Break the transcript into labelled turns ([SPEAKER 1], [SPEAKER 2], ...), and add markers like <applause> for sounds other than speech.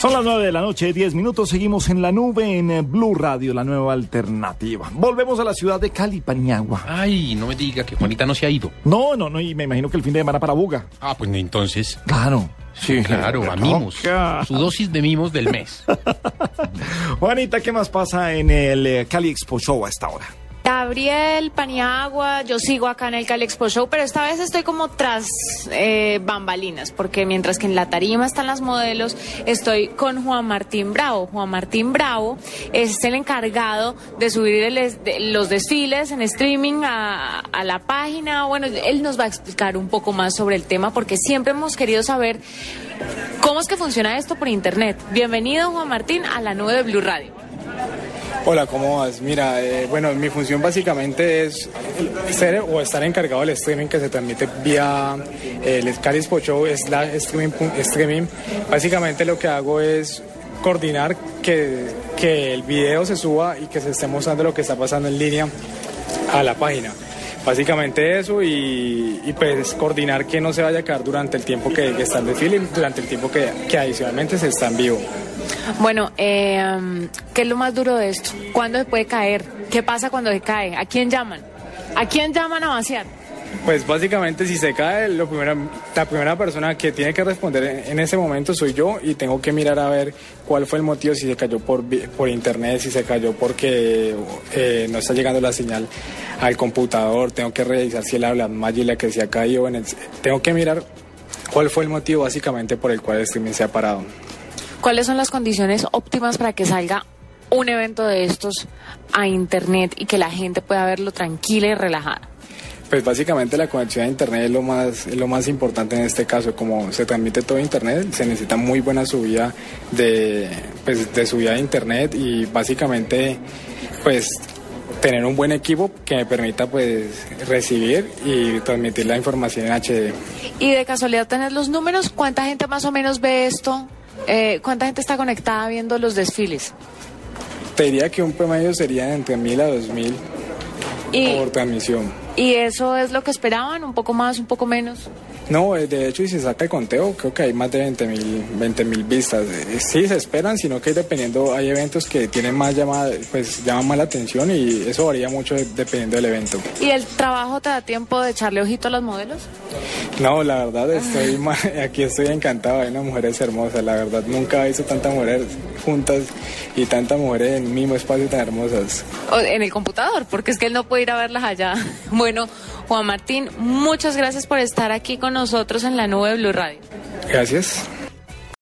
[SPEAKER 1] Son las 9 de la noche, 10 minutos. Seguimos en la nube en eh, Blue Radio, la nueva alternativa. Volvemos a la ciudad de Cali, Paniagua.
[SPEAKER 2] Ay, no me diga que Juanita no se ha ido.
[SPEAKER 1] No, no, no, y me imagino que el fin de semana para Buga.
[SPEAKER 2] Ah, pues entonces.
[SPEAKER 1] Claro.
[SPEAKER 2] Sí, claro, a mimos.
[SPEAKER 1] Toca.
[SPEAKER 2] Su dosis de mimos del mes. <laughs>
[SPEAKER 1] Juanita, ¿qué más pasa en el eh, Cali Expo Show a esta hora?
[SPEAKER 3] Gabriel, Paniagua, yo sigo acá en el Cali Expo Show, pero esta vez estoy como tras eh, bambalinas, porque mientras que en la tarima están las modelos, estoy con Juan Martín Bravo. Juan Martín Bravo es el encargado de subir los desfiles en streaming a, a la página. Bueno, él nos va a explicar un poco más sobre el tema, porque siempre hemos querido saber cómo es que funciona esto por internet. Bienvenido, Juan Martín, a la nube de Blue Radio.
[SPEAKER 4] Hola, ¿cómo vas? Mira, eh, bueno, mi función básicamente es ser o estar encargado del streaming que se transmite vía eh, el Cali Show, la streaming, streaming. Básicamente lo que hago es coordinar que, que el video se suba y que se esté mostrando lo que está pasando en línea a la página. Básicamente eso y, y, pues coordinar que no se vaya a caer durante el tiempo que, que está en y durante el tiempo que, que adicionalmente se está en vivo.
[SPEAKER 3] Bueno, eh, ¿qué es lo más duro de esto? ¿Cuándo se puede caer? ¿Qué pasa cuando se cae? ¿A quién llaman? ¿A quién llaman a vaciar?
[SPEAKER 4] Pues básicamente si se cae, lo primero, la primera persona que tiene que responder en, ese momento soy yo y tengo que mirar a ver cuál fue el motivo, si se cayó por, por internet, si se cayó porque eh, no está llegando la señal al computador, tengo que revisar si el habla Magila que se ha caído, en el, tengo que mirar cuál fue el motivo básicamente por el cual el streaming se ha parado.
[SPEAKER 3] ¿Cuáles son las condiciones óptimas para que salga un evento de estos a internet y que la gente pueda verlo tranquila y relajada?
[SPEAKER 4] Pues básicamente la conexión a internet es lo más es lo más importante en este caso. Como se transmite todo internet, se necesita muy buena subida de pues, de subida de internet y básicamente pues tener un buen equipo que me permita pues recibir y transmitir la información en HD.
[SPEAKER 3] Y de casualidad tener los números, ¿cuánta gente más o menos ve esto? Eh, ¿Cuánta gente está conectada viendo los desfiles?
[SPEAKER 4] Te diría que un promedio sería entre 1000 a 2000
[SPEAKER 3] Y,
[SPEAKER 4] por transmisión.
[SPEAKER 3] Y eso es lo que esperaban, un poco más, un poco menos.
[SPEAKER 4] No, eh, de hecho, si se saca el conteo, creo que hay más de 20 mil 20 vistas. Eh, Sí, se esperan, sino que dependiendo, hay eventos que tienen más llamada, pues llaman más la atención y eso varía mucho de- dependiendo del evento.
[SPEAKER 3] ¿Y el trabajo te da tiempo de echarle ojito a los modelos?
[SPEAKER 4] No, la verdad, estoy <laughs> aquí estoy encantado, hay unas mujeres hermosas, la verdad, nunca he visto tantas mujeres juntas y tantas mujeres en un mismo espacio tan hermosas.
[SPEAKER 3] En el computador, porque es que él no puede ir a verlas allá. <laughs> Bueno, Juan Martín, muchas gracias por estar aquí con nosotros en la nube Blue Radio.
[SPEAKER 4] Gracias.